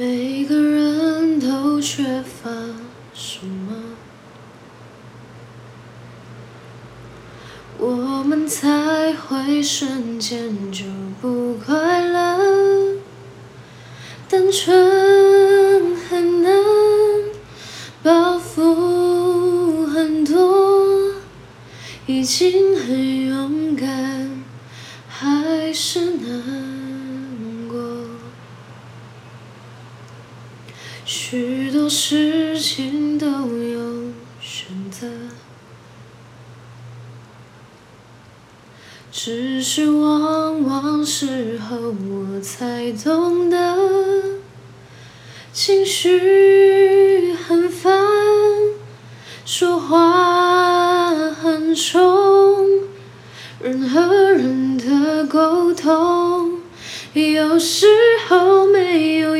每个人都缺乏什么，我们才会瞬间就不快乐。单纯很难，包袱很多，已经很勇敢，还是难许多事情都有选择，只是往往事后我才懂得，情绪很烦，说话很冲，人和人的沟通有时候没有。